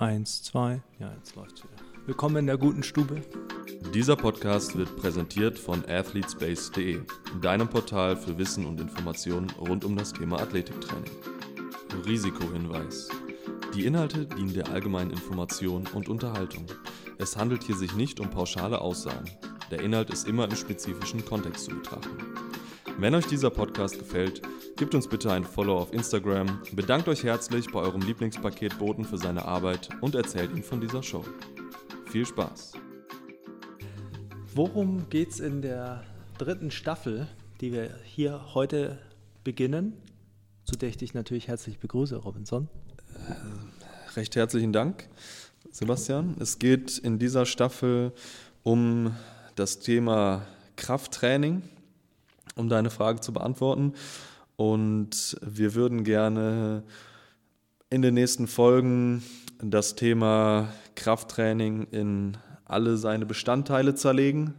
Eins, zwei. Ja, jetzt läuft's wieder. Willkommen in der guten Stube. Dieser Podcast wird präsentiert von athletespace.de, deinem Portal für Wissen und Informationen rund um das Thema Athletiktraining. Risikohinweis. Die Inhalte dienen der allgemeinen Information und Unterhaltung. Es handelt hier sich nicht um pauschale Aussagen. Der Inhalt ist immer im spezifischen Kontext zu betrachten. Wenn euch dieser Podcast gefällt, gebt uns bitte ein Follow auf Instagram, bedankt euch herzlich bei eurem Lieblingspaketboten für seine Arbeit und erzählt ihm von dieser Show. Viel Spaß! Worum geht's in der dritten Staffel, die wir hier heute beginnen? Zu der ich dich natürlich herzlich begrüße, Robinson. Äh, recht herzlichen Dank, Sebastian. Es geht in dieser Staffel um das Thema Krafttraining, um deine Frage zu beantworten. Und wir würden gerne in den nächsten Folgen das Thema Krafttraining in alle seine Bestandteile zerlegen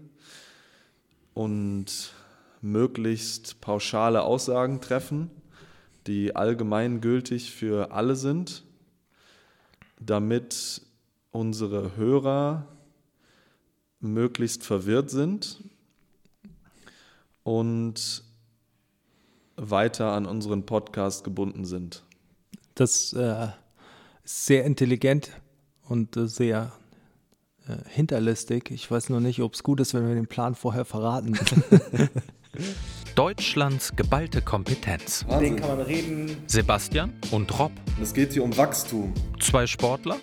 und möglichst pauschale Aussagen treffen, die allgemeingültig für alle sind, damit unsere Hörer möglichst verwirrt sind und weiter an unseren Podcast gebunden sind. Das äh, ist sehr intelligent und äh, sehr äh, hinterlistig. Ich weiß nur nicht, ob es gut ist, wenn wir den Plan vorher verraten. Deutschlands geballte Kompetenz. Den kann man reden. Sebastian und Rob. Es geht hier um Wachstum. Zwei Sportler.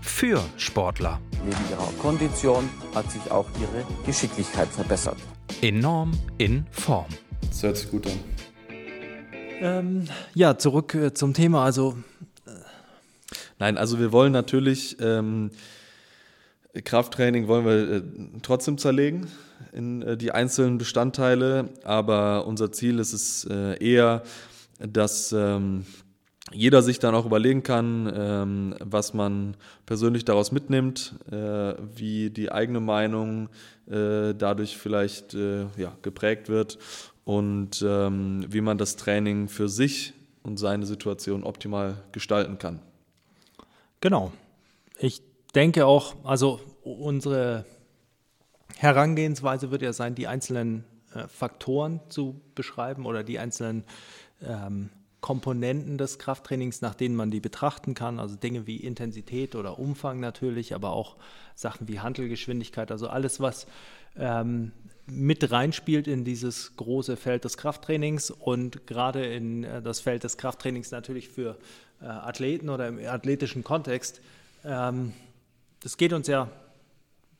Für Sportler. Neben ihrer Kondition hat sich auch ihre Geschicklichkeit verbessert. Enorm in Form. Das hört sich gut an. Ähm, ja, zurück äh, zum Thema. Also Nein, also wir wollen natürlich ähm, Krafttraining wollen wir äh, trotzdem zerlegen in äh, die einzelnen Bestandteile, aber unser Ziel ist es äh, eher, dass ähm, jeder sich dann auch überlegen kann, ähm, was man persönlich daraus mitnimmt, äh, wie die eigene Meinung äh, dadurch vielleicht äh, ja, geprägt wird und ähm, wie man das Training für sich und seine Situation optimal gestalten kann. Genau. Ich denke auch, also unsere Herangehensweise wird ja sein, die einzelnen äh, Faktoren zu beschreiben oder die einzelnen ähm, Komponenten des Krafttrainings, nach denen man die betrachten kann. Also Dinge wie Intensität oder Umfang natürlich, aber auch Sachen wie Handelgeschwindigkeit. Also alles, was ähm, mit reinspielt in dieses große Feld des Krafttrainings und gerade in äh, das Feld des Krafttrainings natürlich für äh, Athleten oder im athletischen Kontext. Ähm, es geht uns ja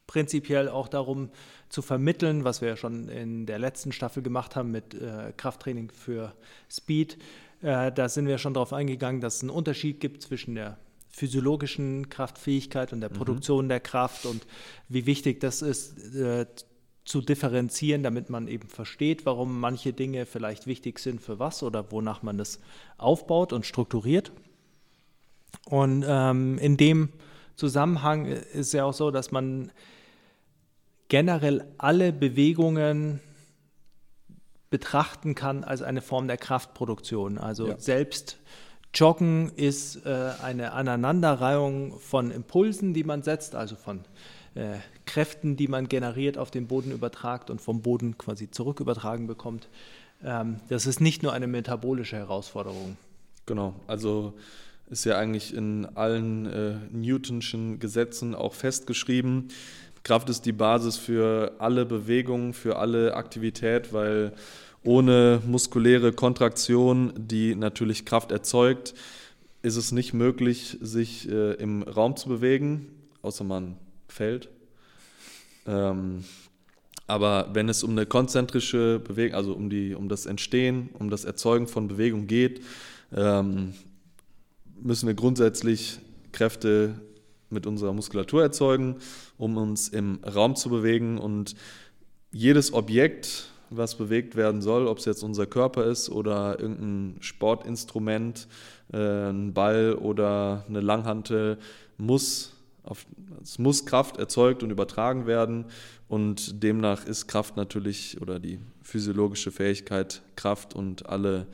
prinzipiell auch darum zu vermitteln, was wir ja schon in der letzten Staffel gemacht haben mit äh, Krafttraining für Speed. Äh, da sind wir schon darauf eingegangen, dass es einen Unterschied gibt zwischen der physiologischen Kraftfähigkeit und der mhm. Produktion der Kraft und wie wichtig das ist, äh, zu differenzieren, damit man eben versteht, warum manche Dinge vielleicht wichtig sind für was oder wonach man das aufbaut und strukturiert. Und ähm, in dem Zusammenhang ist ja auch so, dass man generell alle Bewegungen betrachten kann als eine Form der Kraftproduktion. Also ja. selbst Joggen ist äh, eine Aneinanderreihung von Impulsen, die man setzt, also von äh, Kräften, die man generiert, auf den Boden übertragt und vom Boden quasi zurück übertragen bekommt. Ähm, das ist nicht nur eine metabolische Herausforderung. Genau, also ist ja eigentlich in allen äh, Newtonschen Gesetzen auch festgeschrieben. Kraft ist die Basis für alle Bewegungen, für alle Aktivität, weil ohne muskuläre Kontraktion, die natürlich Kraft erzeugt, ist es nicht möglich, sich äh, im Raum zu bewegen, außer man fällt. Ähm, aber wenn es um eine konzentrische Bewegung, also um, die, um das Entstehen, um das Erzeugen von Bewegung geht, ähm, müssen wir grundsätzlich Kräfte mit unserer Muskulatur erzeugen, um uns im Raum zu bewegen. Und jedes Objekt, was bewegt werden soll, ob es jetzt unser Körper ist oder irgendein Sportinstrument, äh, ein Ball oder eine Langhantel, muss auf, es muss Kraft erzeugt und übertragen werden. Und demnach ist Kraft natürlich oder die physiologische Fähigkeit Kraft und alle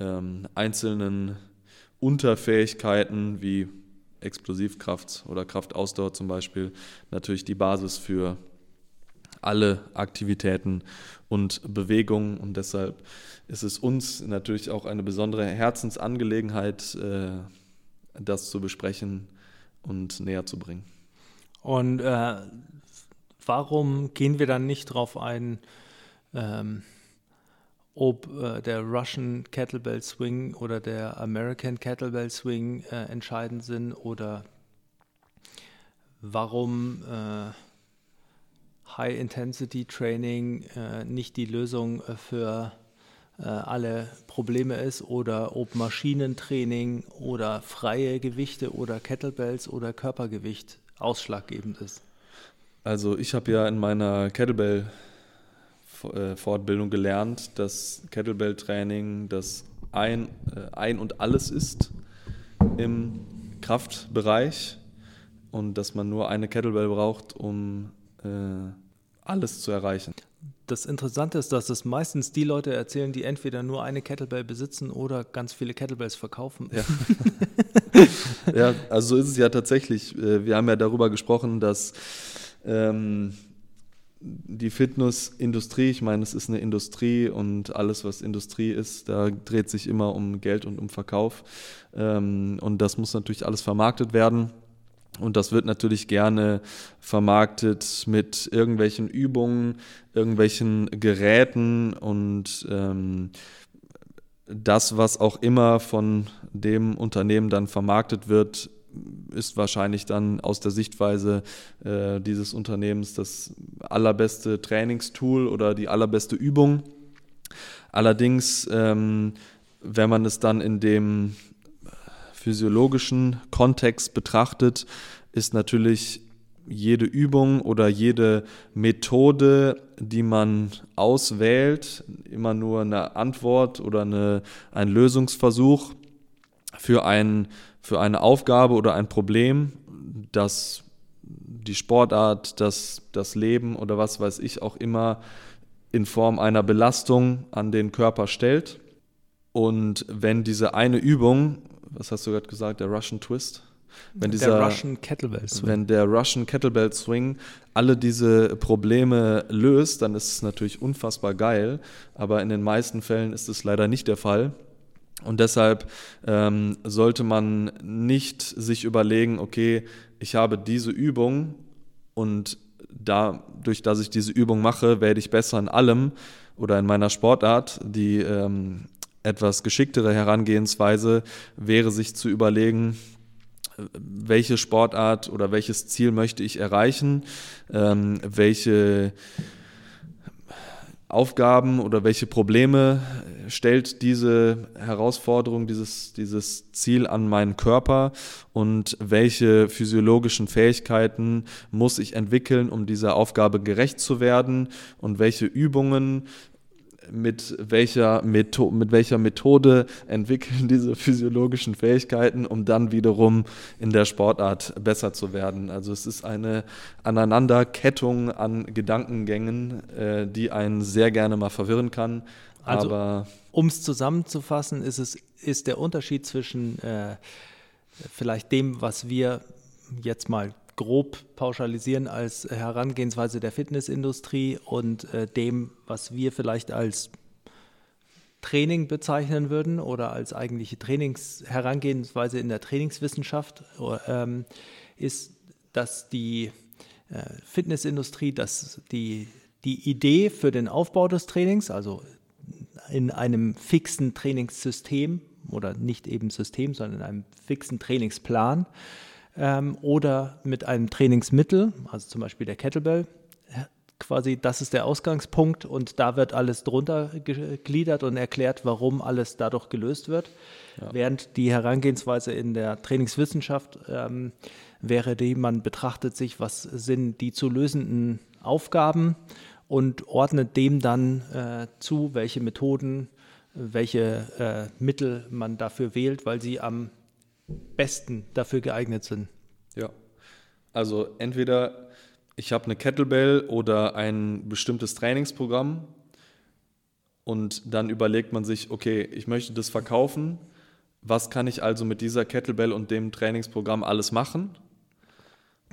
ähm, einzelnen Unterfähigkeiten wie Explosivkraft oder Kraftausdauer zum Beispiel natürlich die Basis für alle Aktivitäten und Bewegungen und deshalb ist es uns natürlich auch eine besondere Herzensangelegenheit, äh, das zu besprechen und näher zu bringen. Und äh, warum gehen wir dann nicht darauf ein, ähm, ob äh, der Russian Kettlebell Swing oder der American Kettlebell Swing äh, entscheidend sind oder warum äh, High Intensity Training äh, nicht die Lösung für äh, alle Probleme ist oder ob Maschinentraining oder freie Gewichte oder Kettlebells oder Körpergewicht ausschlaggebend ist. Also ich habe ja in meiner Kettlebell Fortbildung gelernt, dass Kettlebell-Training das ein, äh, ein und alles ist im Kraftbereich und dass man nur eine Kettlebell braucht, um äh, alles zu erreichen. Das Interessante ist, dass es meistens die Leute erzählen, die entweder nur eine Kettlebell besitzen oder ganz viele Kettlebells verkaufen. Ja, ja also so ist es ja tatsächlich. Äh, wir haben ja darüber gesprochen, dass ähm, die Fitnessindustrie, ich meine, es ist eine Industrie und alles, was Industrie ist, da dreht sich immer um Geld und um Verkauf. Ähm, und das muss natürlich alles vermarktet werden. Und das wird natürlich gerne vermarktet mit irgendwelchen Übungen, irgendwelchen Geräten und ähm, das, was auch immer von dem Unternehmen dann vermarktet wird, ist wahrscheinlich dann aus der Sichtweise äh, dieses Unternehmens das allerbeste Trainingstool oder die allerbeste Übung. Allerdings, ähm, wenn man es dann in dem physiologischen Kontext betrachtet, ist natürlich jede Übung oder jede Methode, die man auswählt, immer nur eine Antwort oder eine, ein Lösungsversuch für, ein, für eine Aufgabe oder ein Problem, das die Sportart, das, das Leben oder was weiß ich auch immer in Form einer Belastung an den Körper stellt. Und wenn diese eine Übung, was hast du gerade gesagt, der Russian Twist? Wenn dieser, der Russian Kettlebell Swing. Wenn der Russian Kettlebell Swing alle diese Probleme löst, dann ist es natürlich unfassbar geil. Aber in den meisten Fällen ist es leider nicht der Fall. Und deshalb ähm, sollte man nicht sich überlegen, okay, ich habe diese Übung und dadurch, dass ich diese Übung mache, werde ich besser in allem oder in meiner Sportart. Die ähm, etwas geschicktere Herangehensweise wäre, sich zu überlegen, welche Sportart oder welches Ziel möchte ich erreichen, ähm, welche Aufgaben oder welche Probleme stellt diese Herausforderung, dieses, dieses Ziel an meinen Körper? Und welche physiologischen Fähigkeiten muss ich entwickeln, um dieser Aufgabe gerecht zu werden? Und welche Übungen mit welcher, Metho mit welcher Methode entwickeln diese physiologischen Fähigkeiten, um dann wiederum in der Sportart besser zu werden. Also es ist eine Aneinanderkettung an Gedankengängen, äh, die einen sehr gerne mal verwirren kann. Also, um es zusammenzufassen, ist, es, ist der Unterschied zwischen äh, vielleicht dem, was wir jetzt mal grob pauschalisieren als Herangehensweise der Fitnessindustrie und äh, dem, was wir vielleicht als Training bezeichnen würden oder als eigentliche Trainingsherangehensweise in der Trainingswissenschaft, ähm, ist, dass die äh, Fitnessindustrie, dass die, die Idee für den Aufbau des Trainings, also in einem fixen Trainingssystem oder nicht eben System, sondern in einem fixen Trainingsplan, ähm, oder mit einem Trainingsmittel, also zum Beispiel der Kettlebell. Quasi, das ist der Ausgangspunkt und da wird alles drunter gegliedert und erklärt, warum alles dadurch gelöst wird. Ja. Während die Herangehensweise in der Trainingswissenschaft ähm, wäre die, man betrachtet sich, was sind die zu lösenden Aufgaben und ordnet dem dann äh, zu, welche Methoden, welche äh, Mittel man dafür wählt, weil sie am besten dafür geeignet sind. Ja, also entweder ich habe eine Kettlebell oder ein bestimmtes Trainingsprogramm und dann überlegt man sich, okay, ich möchte das verkaufen, was kann ich also mit dieser Kettlebell und dem Trainingsprogramm alles machen?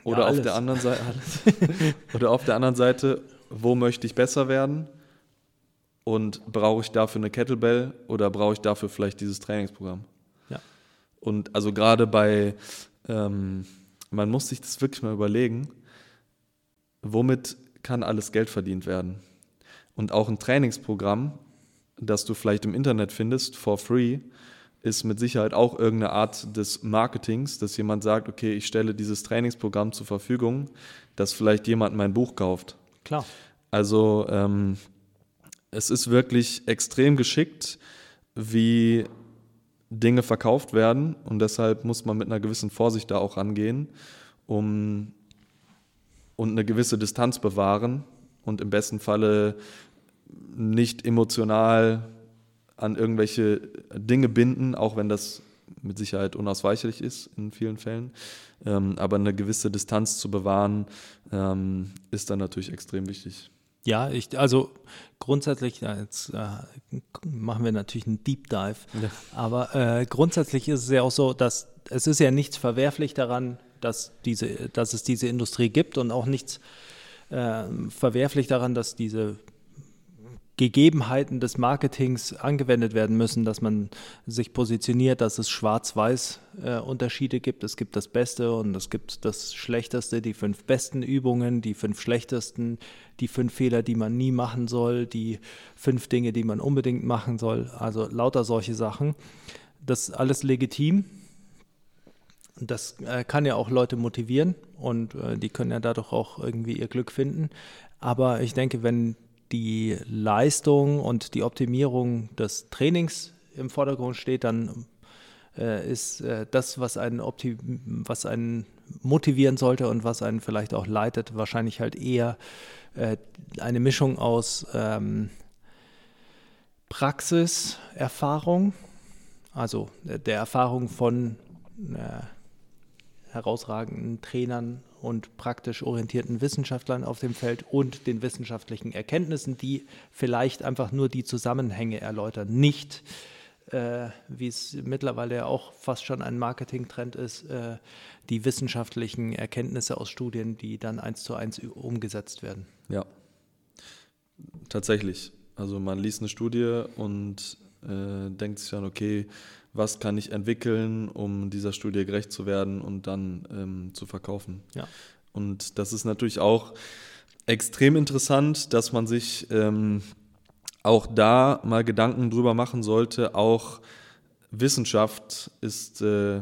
Oder Ja, auf alles. der anderen Seite oder auf der anderen Seite, wo möchte ich besser werden? Und brauche ich dafür eine Kettlebell oder brauche ich dafür vielleicht dieses Trainingsprogramm? Und also gerade bei, ähm, man muss sich das wirklich mal überlegen, womit kann alles Geld verdient werden? Und auch ein Trainingsprogramm, das du vielleicht im Internet findest, for free, ist mit Sicherheit auch irgendeine Art des Marketings, dass jemand sagt, okay, ich stelle dieses Trainingsprogramm zur Verfügung, dass vielleicht jemand mein Buch kauft. Klar. Also ähm, es ist wirklich extrem geschickt, wie Dinge verkauft werden und deshalb muss man mit einer gewissen Vorsicht da auch rangehen, um und eine gewisse Distanz bewahren und im besten Falle nicht emotional an irgendwelche Dinge binden, auch wenn das mit Sicherheit unausweichlich ist in vielen Fällen. Ähm, aber eine gewisse Distanz zu bewahren, ähm, ist dann natürlich extrem wichtig. Ja, ich, also grundsätzlich, ja, jetzt äh, machen wir natürlich einen Deep Dive, aber äh, grundsätzlich ist es ja auch so, dass es ist ja nichts verwerflich daran, dass, diese, dass es diese Industrie gibt und auch nichts äh, verwerflich daran, dass diese Gegebenheiten des Marketings angewendet werden müssen, dass man sich positioniert, dass es schwarz-weiß äh, Unterschiede gibt. Es gibt das Beste und es gibt das Schlechteste, die fünf besten Übungen, die fünf schlechtesten, die fünf Fehler, die man nie machen soll, die fünf Dinge, die man unbedingt machen soll. Also lauter solche Sachen. Das ist alles legitim. Das äh, kann ja auch Leute motivieren und äh, die können ja dadurch auch irgendwie ihr Glück finden. Aber ich denke, wenn die Leistung und die Optimierung des Trainings im Vordergrund steht, dann äh, ist äh, das, was einen, was einen motivieren sollte und was einen vielleicht auch leitet, wahrscheinlich halt eher äh, eine Mischung aus ähm, Praxis, Erfahrung, also äh, der Erfahrung von äh, herausragenden Trainern und praktisch orientierten Wissenschaftlern auf dem Feld und den wissenschaftlichen Erkenntnissen, die vielleicht einfach nur die Zusammenhänge erläutern, nicht äh, wie es mittlerweile ja auch fast schon ein Marketingtrend ist, äh, die wissenschaftlichen Erkenntnisse aus Studien, die dann eins zu eins umgesetzt werden. Ja, tatsächlich. Also man liest eine Studie und äh, denkt sich dann, okay, was kann ich entwickeln, um dieser Studie gerecht zu werden und dann ähm, zu verkaufen. Ja. Und das ist natürlich auch extrem interessant, dass man sich ähm, auch da mal Gedanken drüber machen sollte. Auch Wissenschaft ist äh,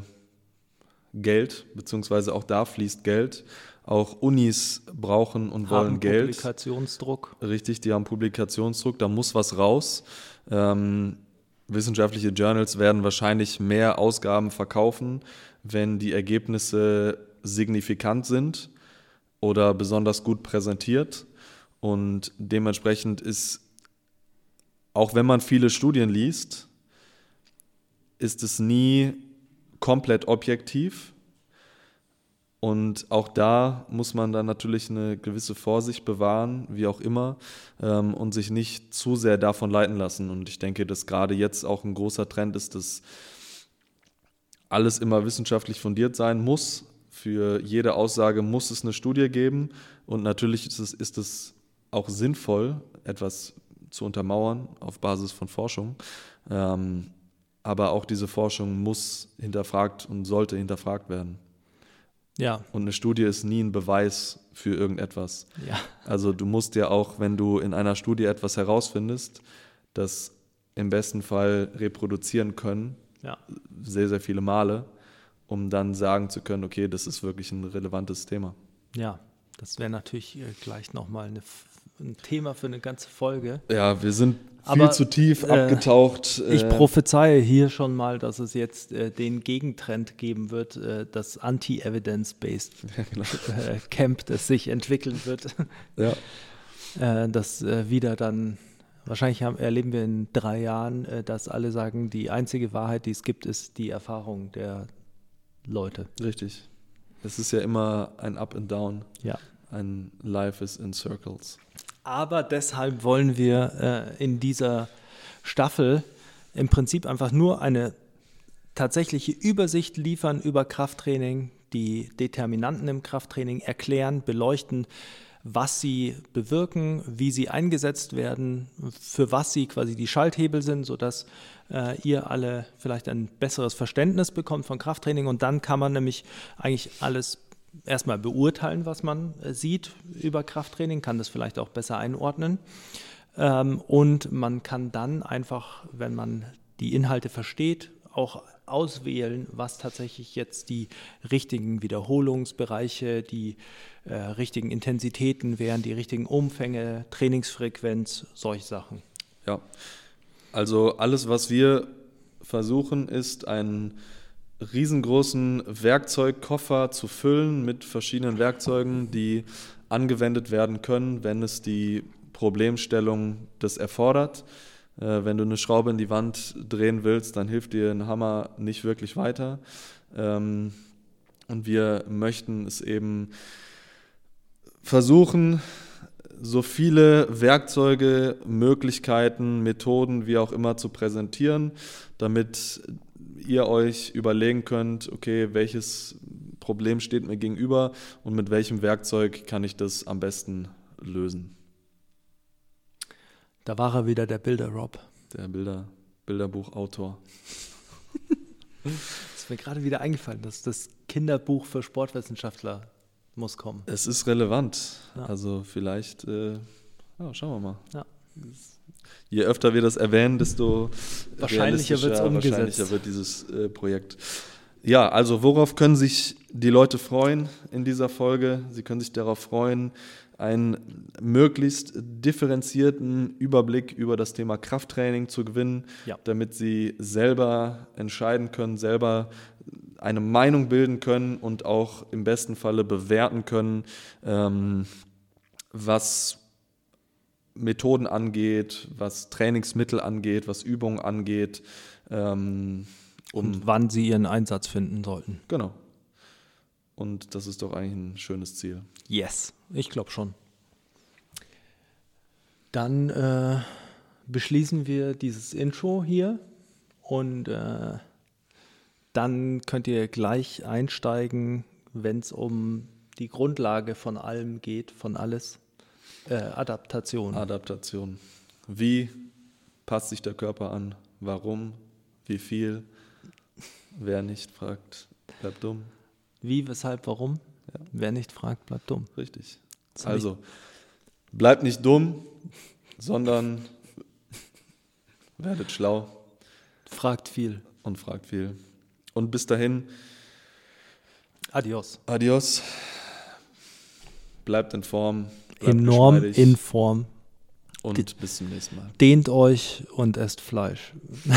Geld, beziehungsweise auch da fließt Geld. Auch Unis brauchen und wollen Haben Geld. Publikationsdruck. Richtig, die haben Publikationsdruck, da muss was raus. Ähm, wissenschaftliche Journals werden wahrscheinlich mehr Ausgaben verkaufen, wenn die Ergebnisse signifikant sind oder besonders gut präsentiert. Und dementsprechend ist, auch wenn man viele Studien liest, ist es nie komplett objektiv. Und auch da muss man dann natürlich eine gewisse Vorsicht bewahren, wie auch immer, ähm, und sich nicht zu sehr davon leiten lassen. Und ich denke, dass gerade jetzt auch ein großer Trend ist, dass alles immer wissenschaftlich fundiert sein muss. Für jede Aussage muss es eine Studie geben. Und natürlich ist es, ist es auch sinnvoll, etwas zu untermauern auf Basis von Forschung. Ähm, aber auch diese Forschung muss hinterfragt und sollte hinterfragt werden. Ja, Und eine Studie ist nie ein Beweis für irgendetwas. ja, Also du musst ja auch, wenn du in einer Studie etwas herausfindest, das im besten Fall reproduzieren können, ja. sehr, sehr viele Male, um dann sagen zu können, okay, das ist wirklich ein relevantes Thema. Ja, das wäre natürlich äh, gleich nochmal eine, ein Thema für eine ganze Folge. Ja, wir sind viel Aber, zu tief äh, abgetaucht. Ich äh, prophezeie hier schon mal, dass es jetzt äh, den Gegentrend geben wird, äh, das Anti-Evidence-Based genau. äh, Camp, das sich entwickeln wird, ja. äh, das wieder dann, wahrscheinlich haben, erleben wir in drei Jahren, dass alle sagen, die einzige Wahrheit, die es gibt, ist die Erfahrung der Leute. Richtig. Es ist ja immer ein Up and Down. Ja. Ein Life is in Circles. Aber deshalb wollen wir äh, in dieser Staffel im Prinzip einfach nur eine tatsächliche Übersicht liefern über Krafttraining, die Determinanten im Krafttraining erklären, beleuchten, was sie bewirken, wie sie eingesetzt werden, für was sie quasi die Schalthebel sind, sodass äh, ihr alle vielleicht ein besseres Verständnis bekommt von Krafttraining. Und dann kann man nämlich eigentlich alles erstmal beurteilen, was man äh, sieht über Krafttraining, kann das vielleicht auch besser einordnen. Ähm, und man kann dann einfach, wenn man die Inhalte versteht, auch auswählen, was tatsächlich jetzt die richtigen Wiederholungsbereiche, die äh, richtigen Intensitäten wären, die richtigen Umfänge, Trainingsfrequenz, solche Sachen. Ja, also alles, was wir versuchen, ist einen riesengroßen Werkzeugkoffer zu füllen mit verschiedenen Werkzeugen, die angewendet werden können, wenn es die Problemstellung das erfordert. Äh, wenn du eine Schraube in die Wand drehen willst, dann hilft dir ein Hammer nicht wirklich weiter. Ähm, und wir möchten es eben versuchen, so viele Werkzeuge, Möglichkeiten, Methoden, wie auch immer zu präsentieren, damit ihr euch überlegen könnt, okay, welches Problem steht mir gegenüber und mit welchem Werkzeug kann ich das am besten lösen. Da war er wieder, der Bilder-Rob. Der Bilder, Bilderbuchautor. ist mir gerade wieder eingefallen, dass das Kinderbuch für Sportwissenschaftler muss kommen. Es ist relevant. Ja. Also vielleicht, äh, ja, schauen wir mal. Ja. Je öfter wir das erwähnen, desto wahrscheinlicher wird es umgesetzt. Wahrscheinlicher wird dieses äh, Projekt. Ja, also worauf können sich die Leute freuen in dieser Folge? Sie können sich darauf freuen, einen möglichst differenzierten Überblick über das Thema Krafttraining zu gewinnen, ja. damit sie selber entscheiden können, selber eine Meinung bilden können und auch im besten Falle bewerten können, ähm, was Methoden angeht, was Trainingsmittel angeht, was Übungen angeht. Ähm, um und wann sie ihren Einsatz finden sollten. Genau. Und das ist doch eigentlich ein schönes Ziel. Yes, ich glaube schon. Dann äh, beschließen wir dieses Intro hier und äh, dann könnt ihr gleich einsteigen, wenn es um die Grundlage von allem geht, von alles. Äh, Adaptation. Adaptation. Wie passt sich der Körper an? Warum? Wie viel? Wer nicht fragt, bleibt dumm. Wie, weshalb, warum? Ja. Wer nicht fragt, bleibt dumm. Richtig. Also, bleibt nicht dumm, sondern werdet schlau. Fragt viel. Und fragt viel. Und bis dahin. Adios. Adios. Bleibt in Form. Bleibt Enorm in Form. Und bis zum nächsten Mal. Dehnt euch und esst Fleisch.